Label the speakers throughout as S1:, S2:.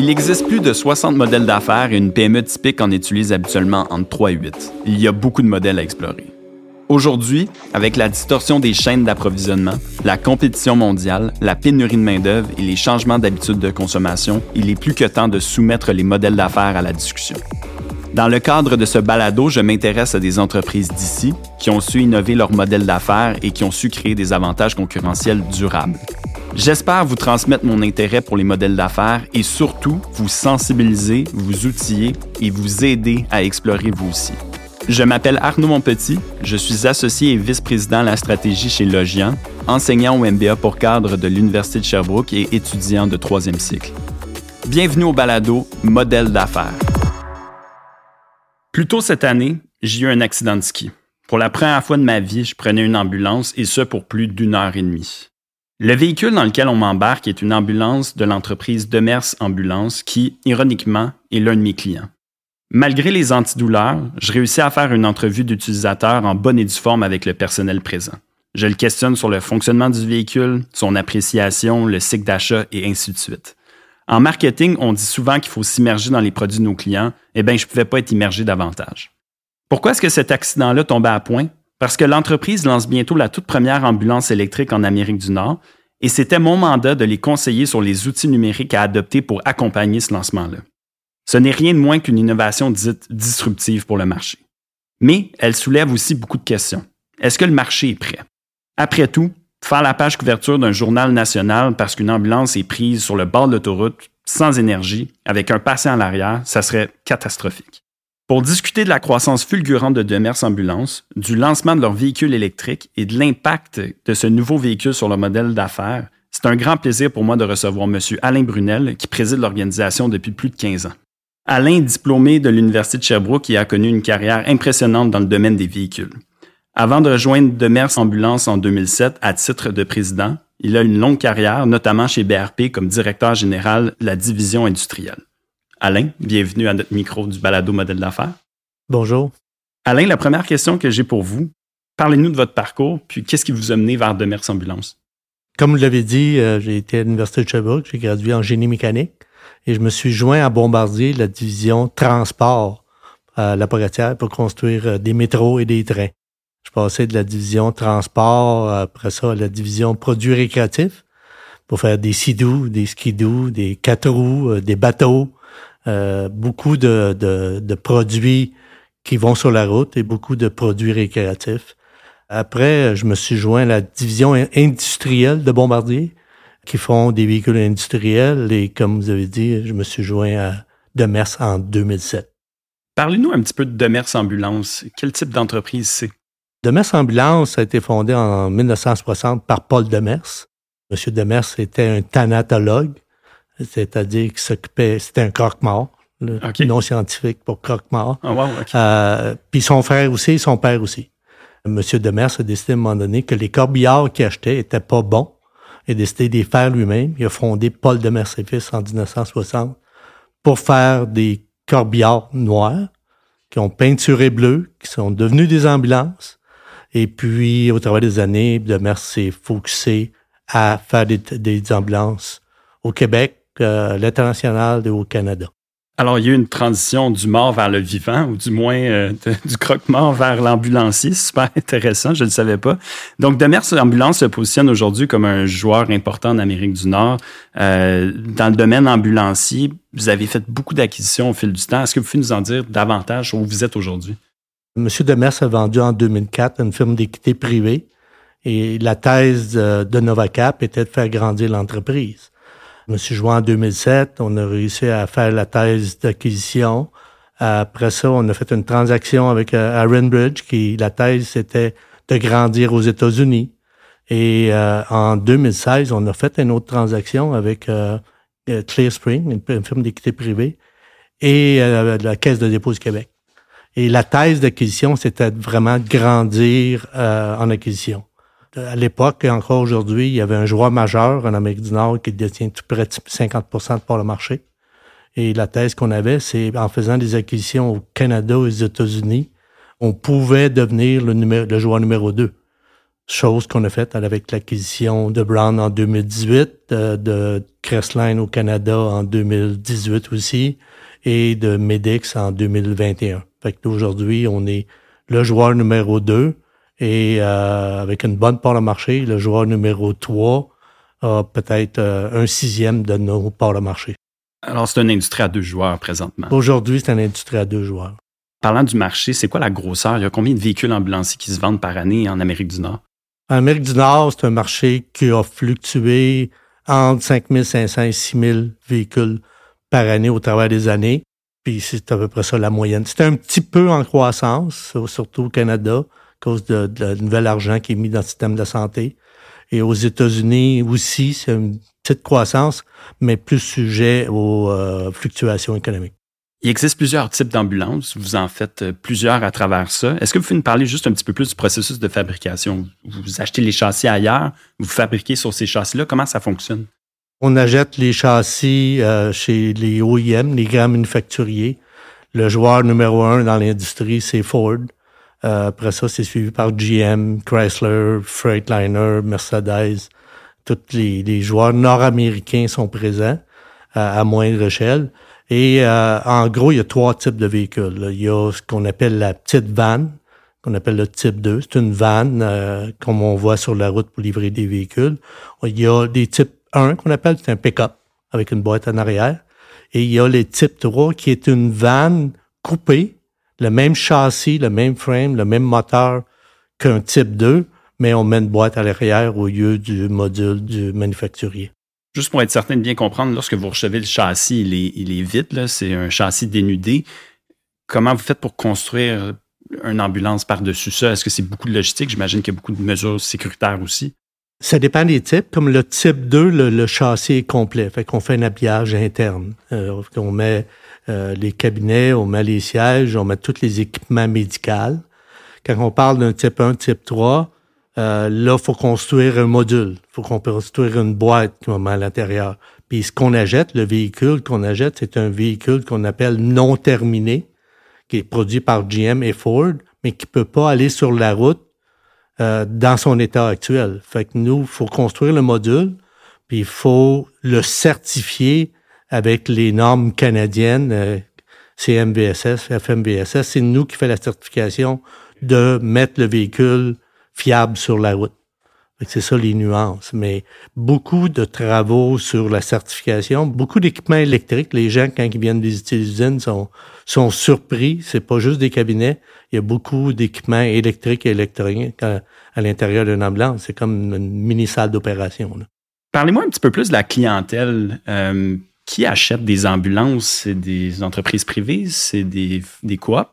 S1: Il existe plus de 60 modèles d'affaires et une PME typique en utilise habituellement entre 3 et 8. Il y a beaucoup de modèles à explorer. Aujourd'hui, avec la distorsion des chaînes d'approvisionnement, la compétition mondiale, la pénurie de main-d'œuvre et les changements d'habitudes de consommation, il est plus que temps de soumettre les modèles d'affaires à la discussion. Dans le cadre de ce balado, je m'intéresse à des entreprises d'ici qui ont su innover leur modèle d'affaires et qui ont su créer des avantages concurrentiels durables. J'espère vous transmettre mon intérêt pour les modèles d'affaires et surtout vous sensibiliser, vous outiller et vous aider à explorer vous aussi. Je m'appelle Arnaud Monpetit, je suis associé et vice-président à la stratégie chez Logian, enseignant au MBA pour cadre de l'Université de Sherbrooke et étudiant de troisième cycle. Bienvenue au balado Modèle d'affaires. Plus tôt cette année, j'ai eu un accident de ski. Pour la première fois de ma vie, je prenais une ambulance et ce pour plus d'une heure et demie. Le véhicule dans lequel on m'embarque est une ambulance de l'entreprise Demers Ambulance qui, ironiquement, est l'un de mes clients. Malgré les antidouleurs, je réussis à faire une entrevue d'utilisateur en bonne et due forme avec le personnel présent. Je le questionne sur le fonctionnement du véhicule, son appréciation, le cycle d'achat et ainsi de suite. En marketing, on dit souvent qu'il faut s'immerger dans les produits de nos clients. Eh bien, je ne pouvais pas être immergé davantage. Pourquoi est-ce que cet accident-là tombait à point? Parce que l'entreprise lance bientôt la toute première ambulance électrique en Amérique du Nord et c'était mon mandat de les conseiller sur les outils numériques à adopter pour accompagner ce lancement-là. Ce n'est rien de moins qu'une innovation dite disruptive pour le marché. Mais elle soulève aussi beaucoup de questions. Est-ce que le marché est prêt? Après tout, faire la page couverture d'un journal national parce qu'une ambulance est prise sur le bord de l'autoroute, sans énergie, avec un patient à l'arrière, ça serait catastrophique. Pour discuter de la croissance fulgurante de Demers Ambulance, du lancement de leur véhicule électrique et de l'impact de ce nouveau véhicule sur le modèle d'affaires, c'est un grand plaisir pour moi de recevoir M. Alain Brunel, qui préside l'organisation depuis plus de 15 ans. Alain diplômé de l'Université de Sherbrooke qui a connu une carrière impressionnante dans le domaine des véhicules. Avant de rejoindre Demers Ambulance en 2007 à titre de président, il a une longue carrière, notamment chez BRP comme directeur général de la division industrielle. Alain, bienvenue à notre micro du Balado Modèle d'affaires.
S2: Bonjour.
S1: Alain, la première question que j'ai pour vous, parlez-nous de votre parcours, puis qu'est-ce qui vous a mené vers Demers Ambulance?
S2: Comme vous l'avez dit, euh, j'ai été à l'Université de Sherbrooke, j'ai gradué en génie mécanique et je me suis joint à Bombardier, la division transport à la Pogatière pour construire euh, des métros et des trains. Je passais de la division transport, après ça, à la division produits récréatifs pour faire des sidous, des skidous, des quatre roues, euh, des bateaux, euh, beaucoup de, de, de, produits qui vont sur la route et beaucoup de produits récréatifs. Après, je me suis joint à la division industrielle de Bombardier qui font des véhicules industriels. Et comme vous avez dit, je me suis joint à Demers en 2007.
S1: Parlez-nous un petit peu de Demers Ambulance. Quel type d'entreprise c'est?
S2: Demers Ambulance a été fondé en 1960 par Paul Demers. Monsieur Demers était un thanatologue, c'est-à-dire qu'il s'occupait, c'était un croque-mort, non scientifique pour croque-mort.
S1: Oh, wow,
S2: euh, puis son frère aussi, son père aussi. Monsieur Demers a décidé à un moment donné que les corbillards qu'il achetait étaient pas bons il a décidé de les faire lui-même. Il a fondé Paul de Mercifis en 1960 pour faire des corbillards noirs qui ont peinturé bleu, qui sont devenus des ambulances. Et puis, au travers des années, Demers s'est focusé à faire des, ambulances au Québec, euh, l'international et au Canada.
S1: Alors, il y a eu une transition du mort vers le vivant, ou du moins euh, du croque-mort vers l'ambulancier. Super intéressant, je ne le savais pas. Donc, Demers Ambulance se positionne aujourd'hui comme un joueur important en Amérique du Nord. Euh, dans le domaine ambulancier, vous avez fait beaucoup d'acquisitions au fil du temps. Est-ce que vous pouvez nous en dire davantage où vous êtes aujourd'hui?
S2: Monsieur Demers a vendu en 2004 une firme d'équité privée et la thèse de Novacap était de faire grandir l'entreprise. Je me en 2007. On a réussi à faire la thèse d'acquisition. Après ça, on a fait une transaction avec euh, Aaron Bridge, qui la thèse c'était de grandir aux États-Unis. Et euh, en 2016, on a fait une autre transaction avec euh, Clear Spring, une, firme d'équité privée, et la Caisse de dépôt du Québec. Et la thèse d'acquisition, c'était vraiment grandir en acquisition à l'époque et encore aujourd'hui, il y avait un joueur majeur en Amérique du Nord qui détient tout près de 50% de part le marché. Et la thèse qu'on avait, c'est en faisant des acquisitions au Canada et aux États-Unis, on pouvait devenir le, numéro, le joueur numéro 2. chose qu'on a faite avec l'acquisition de Brown en 2018, de, de Crestline au Canada en 2018 aussi, et de Medix en 2021. Fait qu'aujourd'hui, on est le joueur numéro 2 et euh, avec une bonne part de marché, le joueur numéro 3 a peut-être euh, un sixième de nos parts de marché.
S1: Alors, c'est une industrie à deux joueurs présentement.
S2: Aujourd'hui, c'est une industrie à deux joueurs.
S1: Parlant du marché, c'est quoi la grosseur? Il y a combien de véhicules ambulanciers qui se vendent par année en Amérique du Nord?
S2: En Amérique du Nord, c'est un marché qui a fluctué entre 5500 et 6000 véhicules par année au travers des années. Puis c'est à peu près ça la moyenne. C'est un petit peu en croissance, surtout au Canada, à cause de, de, nouvel argent qui est mis dans le système de santé. Et aux États-Unis aussi, c'est une petite croissance, mais plus sujet aux euh, fluctuations économiques.
S1: Il existe plusieurs types d'ambulances. Vous en faites euh, plusieurs à travers ça. Est-ce que vous pouvez nous parler juste un petit peu plus du processus de fabrication? Vous achetez les châssis ailleurs, vous fabriquez sur ces châssis-là. Comment ça fonctionne?
S2: On achète les châssis euh, chez les OEM, les grands manufacturiers. Le joueur numéro un dans l'industrie, c'est Ford. Euh, après ça, c'est suivi par GM, Chrysler, Freightliner, Mercedes. Tous les, joueurs nord-américains sont présents à, moindre échelle. Et euh, en gros, il y a trois types de véhicules. Il y a ce qu'on appelle la petite vanne, qu'on appelle le type 2. C'est une vanne, euh, comme on voit sur la route pour livrer des véhicules. Il y a des types 1 qu'on appelle, c'est un pick-up avec une boîte en arrière. Et il y a les type 3 qui est une vanne coupée, le même châssis, le même frame, le même moteur qu'un type 2, mais on met une boîte à l'arrière au lieu du module du manufacturier.
S1: Juste pour être certain de bien comprendre, lorsque vous recevez le châssis, il est, il est vide, c'est un châssis dénudé. Comment vous faites pour construire une ambulance par-dessus ça? Est-ce que c'est beaucoup de logistique? J'imagine qu'il y a beaucoup de mesures sécuritaires aussi.
S2: Ça dépend des types. Comme le type 2, le, châssis est complet. Fait qu'on fait un habillage interne. Euh, on met euh, les cabinets, on met les sièges, on met tous les équipements médicaux. Quand on parle d'un type 1, type 3, euh, là, il faut construire un module. Il faut qu'on construire une boîte qu'on met à l'intérieur. Puis ce qu'on achète, le véhicule qu'on achète, c'est un véhicule qu'on appelle non terminé, qui est produit par GM et Ford, mais qui peut pas aller sur la route euh, dans son état actuel. Fait que nous, il faut construire le module, puis il faut le certifier avec les normes canadiennes, euh, CMVSS, FMVSS. C'est nous qui fait la certification de mettre le véhicule fiable sur la route. C'est ça les nuances. Mais beaucoup de travaux sur la certification, beaucoup d'équipements électriques. Les gens, quand ils viennent visiter l'usine, sont, sont surpris. C'est pas juste des cabinets. Il y a beaucoup d'équipements électriques et électroniques à, l'intérieur d'une ambulance. C'est comme une mini salle d'opération.
S1: Parlez-moi un petit peu plus de la clientèle. Euh, qui achète des ambulances? C'est des entreprises privées? C'est des, des coops?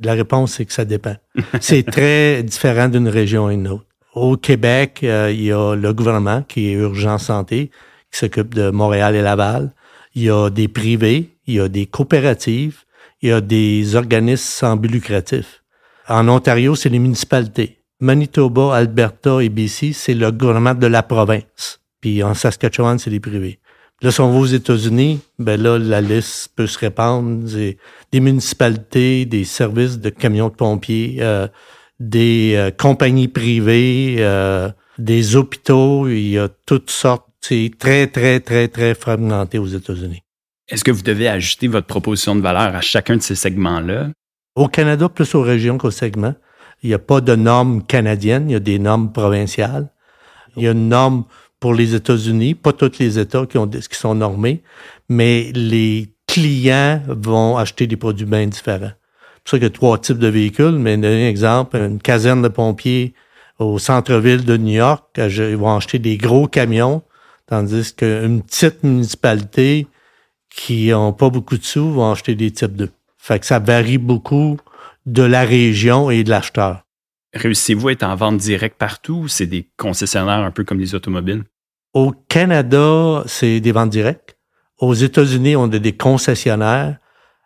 S2: La réponse, c'est que ça dépend. c'est très différent d'une région à une autre. Au Québec, euh, il y a le gouvernement qui est Urgence Santé, qui s'occupe de Montréal et Laval. Il y a des privés, il y a des coopératives, il y a des organismes sans but lucratif. En Ontario, c'est les municipalités. Manitoba, Alberta et BC, c'est le gouvernement de la province. Puis en Saskatchewan, c'est les privés. Là, si on va aux États-Unis, ben là, la liste peut se répandre. Des municipalités, des services de camions de pompiers, euh, des euh, compagnies privées, euh, des hôpitaux, il y a toutes sortes. C'est très, très, très, très fragmenté aux États-Unis.
S1: Est-ce que vous devez ajuster votre proposition de valeur à chacun de ces segments-là?
S2: Au Canada, plus aux régions qu'aux segments. Il n'y a pas de normes canadiennes, il y a des normes provinciales. Il y a une norme pour les États-Unis, pas tous les États qui, ont, qui sont normés, mais les clients vont acheter des produits bien différents pour ça qu'il y a trois types de véhicules, mais un exemple, une caserne de pompiers au centre-ville de New York, ils vont acheter des gros camions, tandis qu'une petite municipalité qui ont pas beaucoup de sous vont acheter des types 2. Fait que ça varie beaucoup de la région et de l'acheteur.
S1: Réussissez-vous à être en vente directe partout ou c'est des concessionnaires un peu comme les automobiles?
S2: Au Canada, c'est des ventes directes. Aux États-Unis, on a des concessionnaires.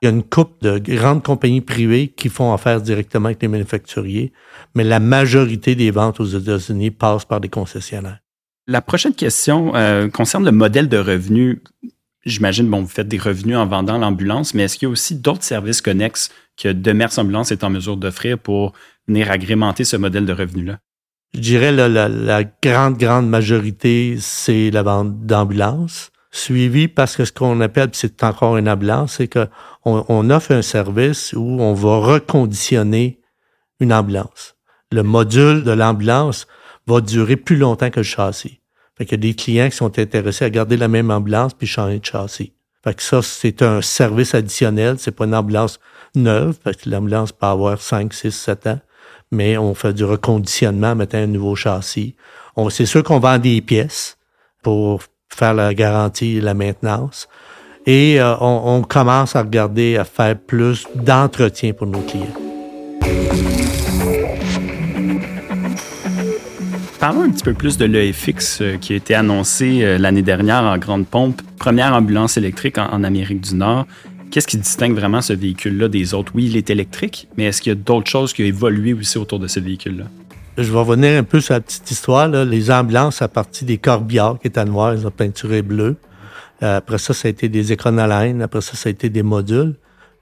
S2: Il y a une couple de grandes compagnies privées qui font affaire directement avec les manufacturiers, mais la majorité des ventes aux États-Unis passent par des concessionnaires.
S1: La prochaine question euh, concerne le modèle de revenus. J'imagine, bon, vous faites des revenus en vendant l'ambulance, mais est-ce qu'il y a aussi d'autres services connexes que Demers Ambulance est en mesure d'offrir pour venir agrémenter ce modèle de revenus-là?
S2: Je dirais la, la, grande, grande majorité, c'est la vente d'ambulances, suivi parce que ce qu'on appelle, c'est encore une ambulance, c'est qu'on on offre un service où on va reconditionner une ambulance. Le module de l'ambulance va durer plus longtemps que le châssis. Fait qu'il y a des clients qui sont intéressés à garder la même ambulance puis changer de châssis. Fait que ça, c'est un service additionnel. C'est pas une ambulance neuve, parce que l'ambulance peut avoir 5, 6, 7 ans. Mais on fait du reconditionnement, mettre un nouveau châssis. C'est sûr qu'on vend des pièces pour faire la garantie la maintenance. Et euh, on, commence à regarder à faire plus d'entretien pour nos clients.
S1: Parlons un petit peu plus de l'EFX euh, qui a été annoncé euh, l'année dernière en grande pompe, première ambulance électrique en, Amérique du Nord. Qu'est-ce qui distingue vraiment ce véhicule-là des autres? Oui, il est électrique, mais est-ce qu'il y a d'autres choses qui ont évolué aussi autour de ce véhicule-là?
S2: Je vais revenir un peu sur la petite histoire. Les ambulances, à partir des corbillards qui étaient noirs, ils ont peinturé bleu. Euh, après ça, ça a été des écrans à Après ça, ça a été des modules.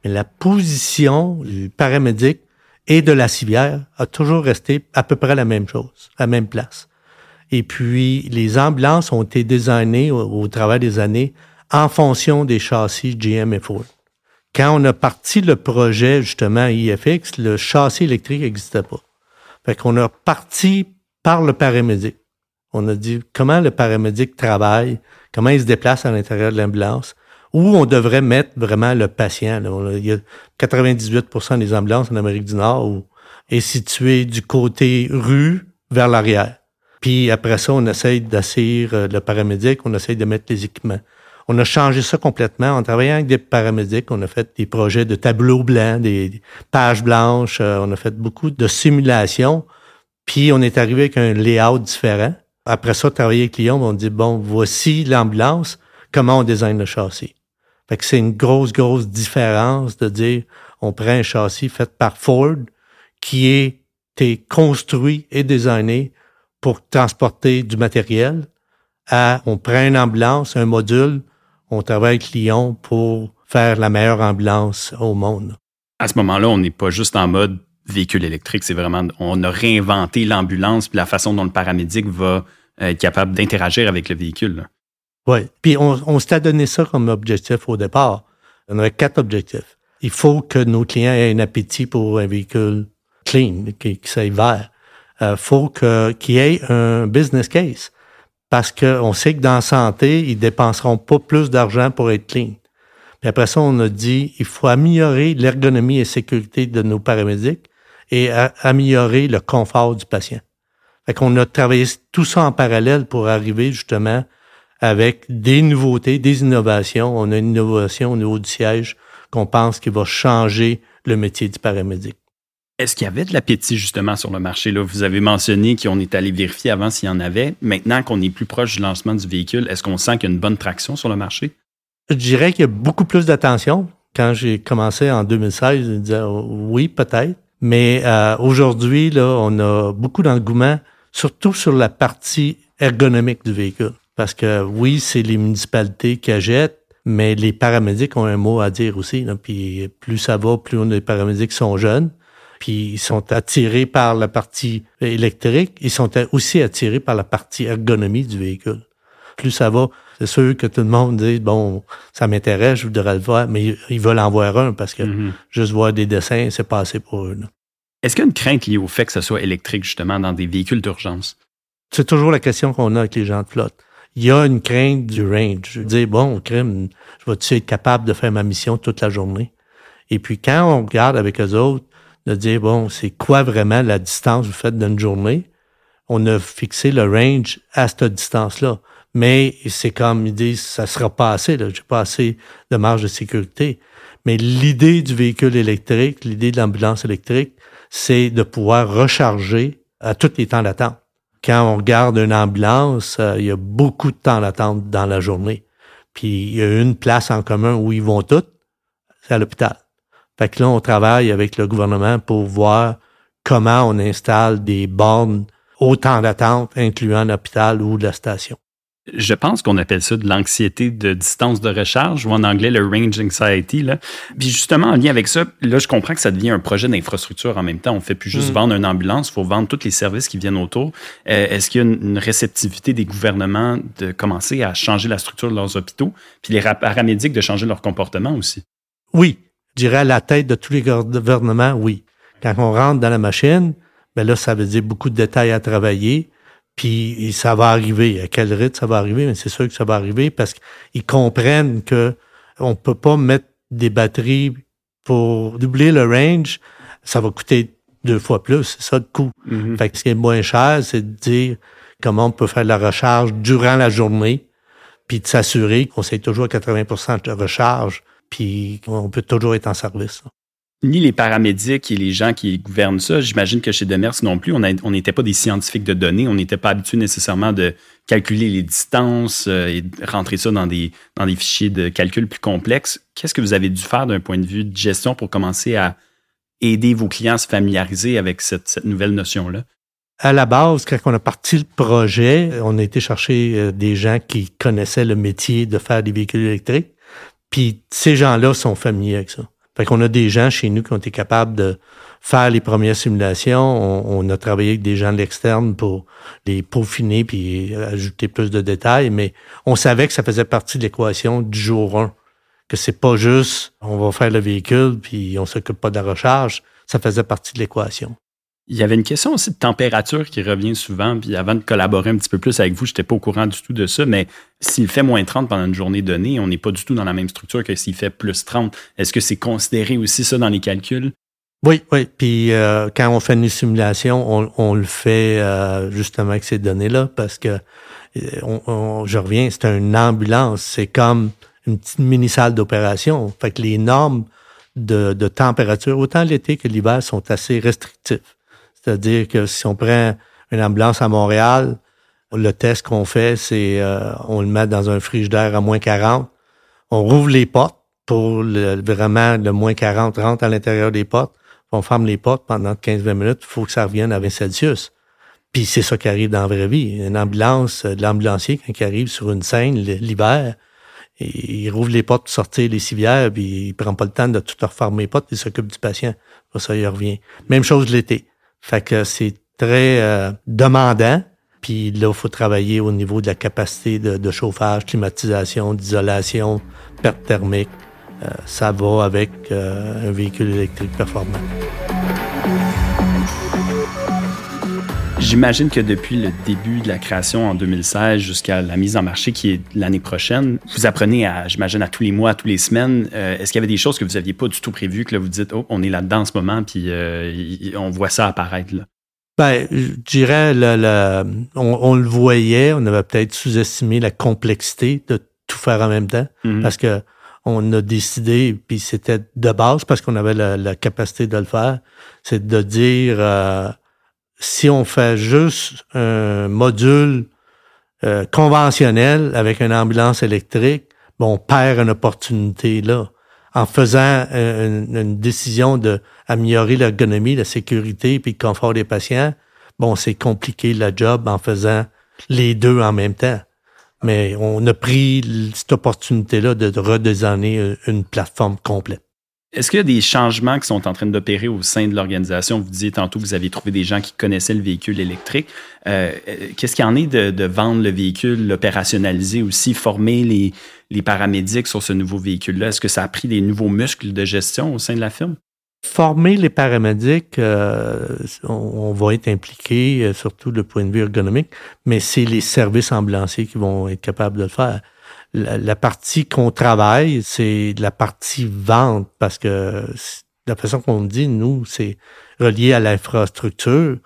S2: Mais la position du paramédic et de la civière a toujours resté à peu près la même chose, la même place. Et puis, les ambulances ont été designées au, travers des années en fonction des châssis GM et Ford. Quand on a parti le projet, justement, IFX, le châssis électrique n'existait pas. Fait qu'on a parti par le paramédic. On a dit comment le paramédic travaille, comment il se déplace à l'intérieur de l'ambulance, où on devrait mettre vraiment le patient. Il y a 98% des ambulances en Amérique du Nord où est situé du côté rue vers l'arrière. Puis après ça, on essaye d'assurer euh, le paramédic, on essaye de mettre les équipements. On a changé ça complètement. En travaillant avec des paramédics, on a fait des projets de tableaux blancs, des pages blanches, euh, on a fait beaucoup de simulations. Puis on est arrivé avec un layout différent. Après ça, travailler avec Lyon, on dit, bon, voici l'ambulance, comment on design le châssis? Fait que c'est une grosse, grosse différence de dire on prend un châssis fait par Ford qui est, construit et designé pour transporter du matériel à on prend une ambulance, un module, on travaille avec Lyon pour faire la meilleure ambulance au monde.
S1: À ce moment-là, on n'est pas juste en mode véhicule électrique, c'est vraiment on a réinventé l'ambulance puis la façon dont le paramédic va être capable d'interagir avec le véhicule.
S2: Oui. Puis on, on s'était donné ça comme objectif au départ. On avait quatre objectifs. Il faut que nos clients aient un appétit pour un véhicule clean, qui, qui soit vert. Il euh, faut qu'il y ait un business case. Parce qu'on sait que dans la santé, ils dépenseront pas plus d'argent pour être clean. Puis après ça, on a dit, il faut améliorer l'ergonomie et sécurité de nos paramédics et améliorer le confort du patient. Fait qu'on a travaillé tout ça en parallèle pour arriver justement avec des nouveautés, des innovations. On a une innovation au niveau du siège qu'on pense qui va changer le métier du paramédic.
S1: Est-ce qu'il y avait de l'appétit justement sur le marché? Là? Vous avez mentionné qu'on est allé vérifier avant s'il y en avait. Maintenant qu'on est plus proche du lancement du véhicule, est-ce qu'on sent qu'il y a une bonne traction sur le marché?
S2: Je dirais qu'il y a beaucoup plus d'attention. Quand j'ai commencé en 2016, je disais oui, peut-être. Mais euh, aujourd'hui, là, on a beaucoup d'engouement, surtout sur la partie ergonomique du véhicule. Parce que oui, c'est les municipalités qui achètent, mais les paramédics ont un mot à dire aussi. Puis plus ça va, plus on a des paramédics sont jeunes. Puis ils sont attirés par la partie électrique, ils sont aussi attirés par la partie ergonomie du véhicule. Plus ça va, c'est sûr que tout le monde dit bon, ça m'intéresse, je voudrais le voir, mais ils veulent en voir un parce que mm-hmm. juste voir des dessins, c'est pas assez pour eux.
S1: Est-ce qu'il y a une crainte liée au fait que ce soit électrique justement dans des véhicules d'urgence?
S2: C'est toujours la question qu'on a avec les gens de flotte il y a une crainte du range. Je veux dire, bon, crime, je vais-tu être capable de faire ma mission toute la journée? Et puis, quand on regarde avec eux autres, de dire, bon, c'est quoi vraiment la distance que vous faites d'une journée? On a fixé le range à cette distance-là. Mais c'est comme ils disent, ça sera pas assez, là. J'ai pas assez de marge de sécurité. Mais l'idée du véhicule électrique, l'idée de l'ambulance électrique, c'est de pouvoir recharger à tous les temps d'attente quand on regarde une ambulance, euh, il y a beaucoup de temps d'attente dans la journée. Puis il y a une place en commun où ils vont toutes, c'est à l'hôpital. Fait que là, on travaille avec le gouvernement pour voir comment on installe des bornes au temps d'attente, incluant l'hôpital ou la station.
S1: Je pense qu'on appelle ça de l'anxiété de distance de recharge ou en anglais le range anxiety. Là. Puis justement, en lien avec ça, là, je comprends que ça devient un projet d'infrastructure en même temps. On fait plus juste mm. vendre une ambulance, il faut vendre tous les services qui viennent autour. Euh, est-ce qu'il y a une, réceptivité des gouvernements de commencer à changer la structure de leurs hôpitaux, puis les paramédics de changer leur comportement aussi?
S2: Oui, je dirais à la tête de tous les gouvernements, oui. Quand on rentre dans la machine, ben là, ça veut dire beaucoup de détails à travailler puis ça va arriver. À quel rythme ça va arriver? Mais c'est sûr que ça va arriver parce qu'ils comprennent que on peut pas mettre des batteries pour doubler le range. Ça va coûter deux fois plus. C'est ça le coût. Mm-hmm. Fait que ce qui est moins cher, c'est de dire comment on peut faire de la recharge durant la journée, puis de s'assurer qu'on sait toujours à 80% de recharge, puis on peut toujours être en service
S1: ni les paramédics et les gens qui gouvernent ça, j'imagine que chez Demers non plus, on n'était pas des scientifiques de données, on n'était pas habitués nécessairement de calculer les distances euh, et de rentrer ça dans des, dans des fichiers de calcul plus complexes. Qu'est-ce que vous avez dû faire d'un point de vue de gestion pour commencer à aider vos clients à se familiariser avec cette, cette nouvelle notion-là?
S2: À la base, quand on a parti le projet, on a été chercher euh, des gens qui connaissaient le métier de faire des véhicules électriques. Puis ces gens-là sont familiers avec ça. Fait qu'on a des gens chez nous qui ont été capables de faire les premières simulations. On, a travaillé avec des gens de l'externe pour les peaufiner puis ajouter plus de détails, mais on savait que ça faisait partie de l'équation du jour 1. Que c'est pas juste on va faire le véhicule puis on s'occupe pas de la recharge. Ça faisait partie de l'équation.
S1: Il y avait une question aussi de température qui revient souvent. Puis avant de collaborer un petit peu plus avec vous, je n'étais pas au courant du tout de ça, mais s'il fait moins 30 pendant une journée donnée, on n'est pas du tout dans la même structure que s'il fait plus 30. Est-ce que c'est considéré aussi ça dans les calculs?
S2: Oui, oui. Puis euh, quand on fait une simulation, on, le fait euh, justement avec ces données-là parce que euh, je reviens, c'est une ambulance. C'est comme une petite mini-salle d'opération. Fait que les normes de, température, autant l'été que l'hiver, sont assez restrictifs. C'est-à-dire que si on prend une ambulance à Montréal, le test qu'on fait, c'est euh, on le met dans un frigidaire à moins 40. On rouvre les portes pour le, vraiment le moins 40 rentre à l'intérieur des portes. On ferme les portes pendant 15-20 minutes. Il faut que ça revienne à 20 Celsius. Puis c'est ça qui arrive dans la vraie vie. Une ambulance, de l'ambulancier, quand il arrive sur une scène l'hiver, il rouvre les portes pour sortir les civières, puis il prend pas le temps de tout refermer les portes, il s'occupe du patient. Ça, il revient. Même chose l'été. Fait que c'est très euh, demandant. Puis là, il faut travailler au niveau de la capacité de, chauffage, climatisation, d'isolation, perte thermique. Euh, ça va avec euh, un véhicule électrique performant.
S1: J'imagine que depuis le début de la création en 2016 jusqu'à la mise en marché qui est l'année prochaine, vous apprenez à, j'imagine, à tous les mois, à tous les semaines. Euh, est-ce qu'il y avait des choses que vous n'aviez pas du tout prévues, que là, vous dites, oh, on est là-dedans en ce moment, puis euh, on voit ça apparaître là?
S2: Ben, je dirais, le, on, le voyait, on avait peut-être sous-estimé la complexité de tout faire en même temps, mm-hmm. parce que on a décidé, puis c'était de base parce qu'on avait la, capacité de le faire, c'est de dire euh, si on fait juste un module euh, conventionnel avec une ambulance électrique, bon, on perd une opportunité là. En faisant une, décision de améliorer l'ergonomie, la sécurité puis le confort des patients, bon, c'est compliqué le job en faisant les deux en même temps. Mais on a pris cette opportunité-là de redesigner une plateforme complète.
S1: Est-ce qu'il y a des changements qui sont en train d'opérer au sein de l'organisation? Vous disiez tantôt que vous aviez trouvé des gens qui connaissaient le véhicule électrique. Euh, euh, qu'est-ce qu'il en est de, vendre le véhicule, l'opérationnaliser aussi, former les, paramédics sur ce nouveau véhicule-là? Est-ce que ça a pris des nouveaux muscles de gestion au sein de la firme?
S2: Former les paramédics, euh, on, va être impliqué, surtout du point de vue ergonomique, mais c'est les services ambulanciers qui vont être capables de le faire la, partie qu'on travaille, c'est la partie vente parce que la façon qu'on dit, nous, c'est relié à l'infrastructure.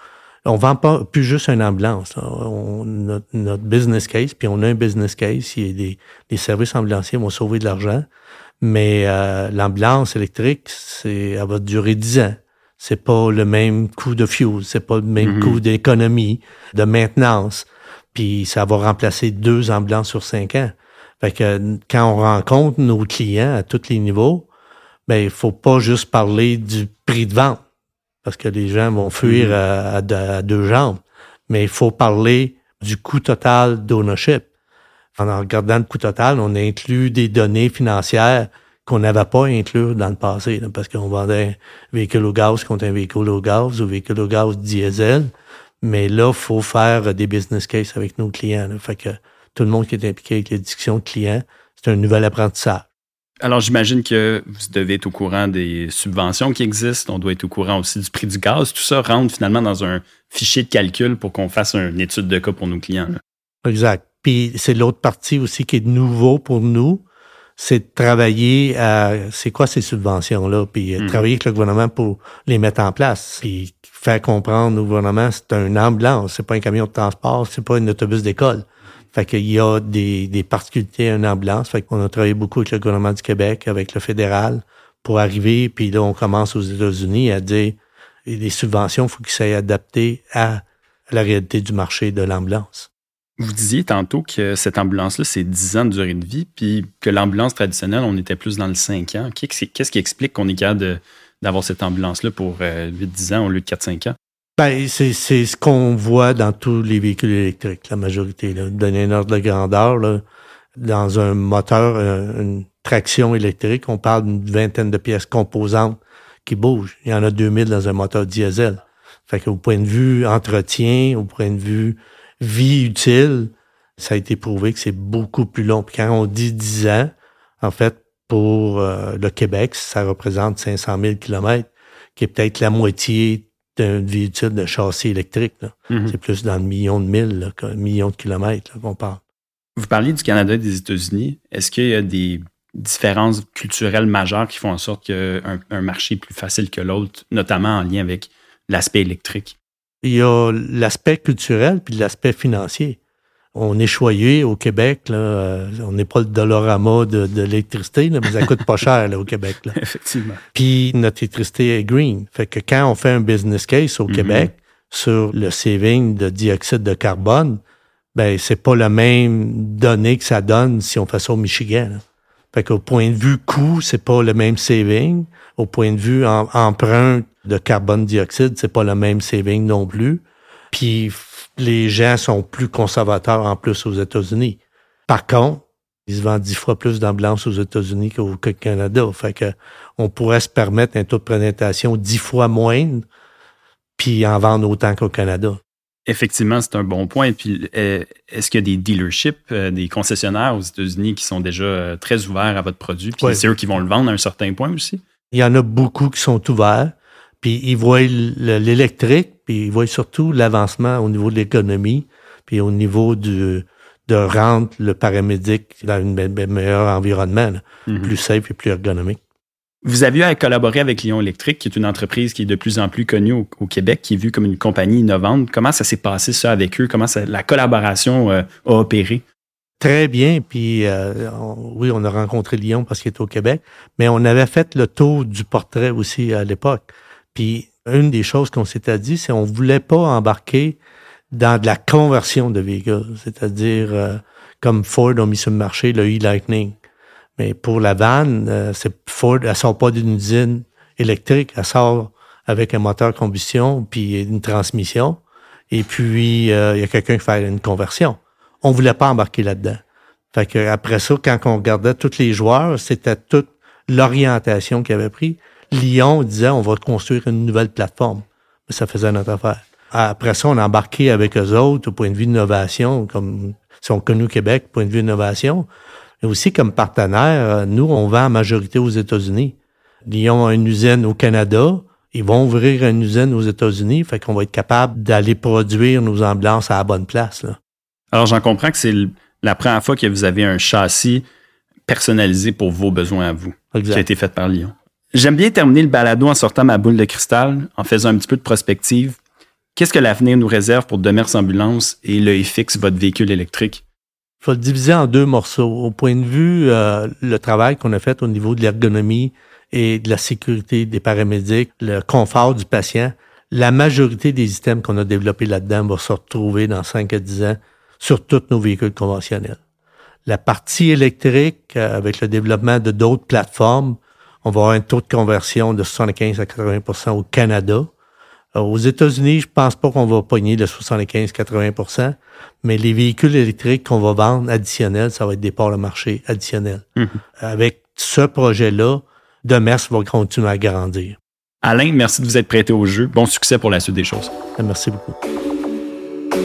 S2: On vend pas plus juste une ambulance. On, notre, business case, puis on a un business case, il y a des, les services ambulanciers vont sauver de l'argent, mais euh, l'ambulance électrique, c'est elle va durer 10 ans. C'est pas le même coût de fuel, c'est pas le même mm-hmm. coût d'économie, de maintenance. Puis ça va remplacer deux ambulances sur cinq ans. Fait que quand on rencontre nos clients à tous les niveaux, ben il faut pas juste parler du prix de vente parce que les gens vont fuir mm-hmm. à, deux jambes, mais il faut parler du coût total d'ownership. En regardant le coût total, on inclut des données financières qu'on n'avait pas inclus dans le passé, parce qu'on vendait un véhicule au gaz contre un véhicule au gaz ou véhicule au gaz diesel. Mais là, il faut faire des business cases avec nos clients. Fait que tout le monde qui est impliqué avec les discussions de clients, c'est un nouvel apprentissage.
S1: Alors, j'imagine que vous devez être au courant des subventions qui existent. On doit être au courant aussi du prix du gaz. Tout ça rentre finalement dans un fichier de calcul pour qu'on fasse une étude de cas pour nos clients.
S2: Exact. Puis c'est l'autre partie aussi qui est nouveau pour nous, c'est de travailler à c'est quoi ces subventions-là, puis hmm. travailler avec le gouvernement pour les mettre en place. Puis faire comprendre au gouvernement c'est un ambulance, c'est pas un camion de transport, c'est pas un autobus d'école. Fait qu'il y a des, des particularités à une ambulance. Fait qu'on a travaillé beaucoup avec le gouvernement du Québec, avec le fédéral, pour arriver, puis là, on commence aux États-Unis à dire les subventions, il faut qu'ils soient adaptées à la réalité du marché de l'ambulance.
S1: Vous disiez tantôt que cette ambulance-là, c'est 10 ans de durée de vie, puis que l'ambulance traditionnelle, on était plus dans le 5 ans. Qu'est-ce qui explique qu'on est capable d'avoir cette ambulance-là pour 8-10 euh, ans au lieu de 4-5 ans?
S2: Ben, c'est, ce qu'on voit dans tous les véhicules électriques, la majorité. Là. Donner un ordre de grandeur, là, dans un moteur, euh, une traction électrique, on parle d'une vingtaine de pièces composantes qui bougent. Il y en a 2000 dans un moteur diesel. Fait qu'au point de vue entretien, au point de vue vie utile, ça a été prouvé que c'est beaucoup plus long. Puis quand on dit 10 ans, en fait, pour euh, le Québec, ça représente 500 000 kilomètres, qui est peut-être la moitié d'une vie utile de châssis électrique. Mm-hmm. C'est plus dans le million de milles, là, million de kilomètres qu'on parle.
S1: Vous parliez du Canada et des États-Unis. Est-ce qu'il y a des différences culturelles majeures qui font en sorte qu'un un marché est plus facile que l'autre, notamment en lien avec l'aspect électrique?
S2: Il y a l'aspect culturel puis l'aspect financier. On est choyé au Québec, là, euh, on n'est pas le dollarama de, de l'électricité, mais ça coûte pas cher là, au Québec. Là.
S1: Effectivement.
S2: Puis notre électricité est green. Fait que quand on fait un business case au mhm. Québec sur le saving de dioxyde de carbone, ben c'est pas la même donnée que ça donne si on fait ça au Michigan. Là. Fait qu'au point de vue coût, c'est pas le même saving. Au point de vue empreinte de carbone dioxyde, c'est pas le même saving non plus. Puis les gens sont plus conservateurs en plus aux États-Unis. Par contre, ils se vendent dix fois plus d'ambulances aux États-Unis qu'au Canada. Fait que on pourrait se permettre un taux de présentation dix fois moindre, puis en vendre autant qu'au Canada.
S1: Effectivement, c'est un bon point. Puis, est-ce qu'il y a des dealerships, euh, des concessionnaires aux États-Unis qui sont déjà euh, très ouverts à votre produit? Puis c'est eux qui vont le vendre à un certain point aussi?
S2: Il y en a beaucoup qui sont ouverts. Puis ils voient l'électrique, puis ils voient surtout l'avancement au niveau de l'économie, puis au niveau du, de rendre le paramédic dans un meilleur environnement, mhm. plus safe et plus ergonomique.
S1: Vous avez eu à collaborer avec Lyon Électrique, qui est une entreprise qui est de plus en plus connue au, Québec, qui est vue comme une compagnie innovante. Comment ça s'est passé ça avec eux? Comment la collaboration euh, a opéré?
S2: Très bien. Puis euh, oui, on a rencontré Lyon parce qu'il est au Québec, mais on avait fait le tour du portrait aussi à l'époque. Puis une des choses qu'on s'était dit, c'est on voulait pas embarquer dans de la conversion de véhicules, c'est-à-dire euh, comme Ford a mis sur le marché le e-Lightning. Mais pour la van, euh, c'est Ford, elle sort pas d'une usine électrique, elle sort avec un moteur combustion puis une transmission. Et puis euh, il y a quelqu'un qui fait une conversion. On voulait pas embarquer là-dedans. Fait que après ça, quand on regardait tous les joueurs, c'était toute l'orientation qu'ils avaient pris. Lyon disait on va construire une nouvelle plateforme. Mais ça faisait notre affaire. Après ça, on a embarqué avec eux autres au point de vue d'innovation, comme si on connu Québec, point de vue d'innovation. Mais aussi comme partenaire, nous, on vend en majorité aux États-Unis. Lyon a une usine au Canada. Ils vont ouvrir une usine aux États-Unis, fait qu'on va être capable d'aller produire nos ambulances à la bonne place. Là.
S1: Alors, j'en comprends que c'est la première fois que vous avez un châssis personnalisé pour vos besoins à vous, qui a été fait par Lyon. J'aime bien terminer le balado en sortant ma boule de cristal, en faisant un petit peu de prospective. Qu'est-ce que l'avenir nous réserve pour Demers Ambulance et le FX, votre véhicule électrique?
S2: Il faut le diviser en deux morceaux. Au point de vue, euh, le travail qu'on a fait au niveau de l'ergonomie et de la sécurité des paramédics, le confort du patient, la majorité des items qu'on a développés là-dedans va se retrouver dans 5 à 10 ans sur tous nos véhicules conventionnels. La partie électrique, euh, avec le développement de d'autres plateformes, on va avoir un taux de conversion de 75 à 80% au Canada. Euh, aux États-Unis, je pense pas qu'on va pogner le 75-80% mais les véhicules électriques qu'on va vendre additionnels, ça va être des parts de marché additionnels.
S1: Mhm.
S2: Avec ce projet-là, Demers va continuer à grandir.
S1: Alain, merci de vous être prêté au jeu. Bon succès pour la suite des choses.
S2: Merci beaucoup.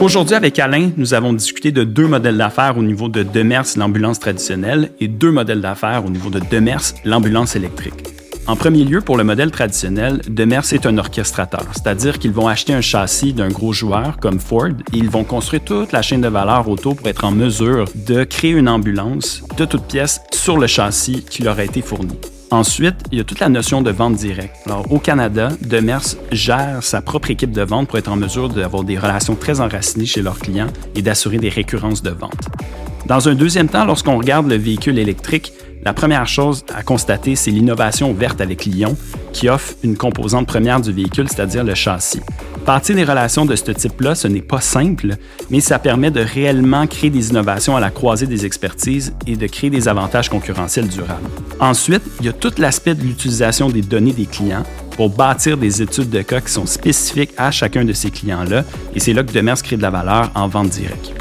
S1: Aujourd'hui, avec Alain, nous avons discuté de deux modèles d'affaires au niveau de Demers, l'ambulance traditionnelle, et deux modèles d'affaires au niveau de Demers, l'ambulance électrique. En premier lieu, pour le modèle traditionnel, Demers est un orchestrateur, c'est-à-dire qu'ils vont acheter un châssis d'un gros joueur comme Ford et ils vont construire toute la chaîne de valeur auto pour être en mesure de créer une ambulance de toutes pièces sur le châssis qui leur a été fourni. Ensuite, il y a toute la notion de vente directe. Alors, au Canada, Demers gère sa propre équipe de vente pour être en mesure d'avoir des relations très enracinées chez leurs clients et d'assurer des récurrences de vente. Dans un deuxième temps, lorsqu'on regarde le véhicule électrique, la première chose à constater, c'est l'innovation verte avec Lyon, qui offre une composante première du véhicule, c'est-à-dire le châssis. Partir des relations de ce type-là, ce n'est pas simple, mais ça permet de réellement créer des innovations à la croisée des expertises et de créer des avantages concurrentiels durables. Ensuite, il y a tout l'aspect de l'utilisation des données des clients pour bâtir des études de cas qui sont spécifiques à chacun de ces clients-là, et c'est là que Demers crée de la valeur en vente directe.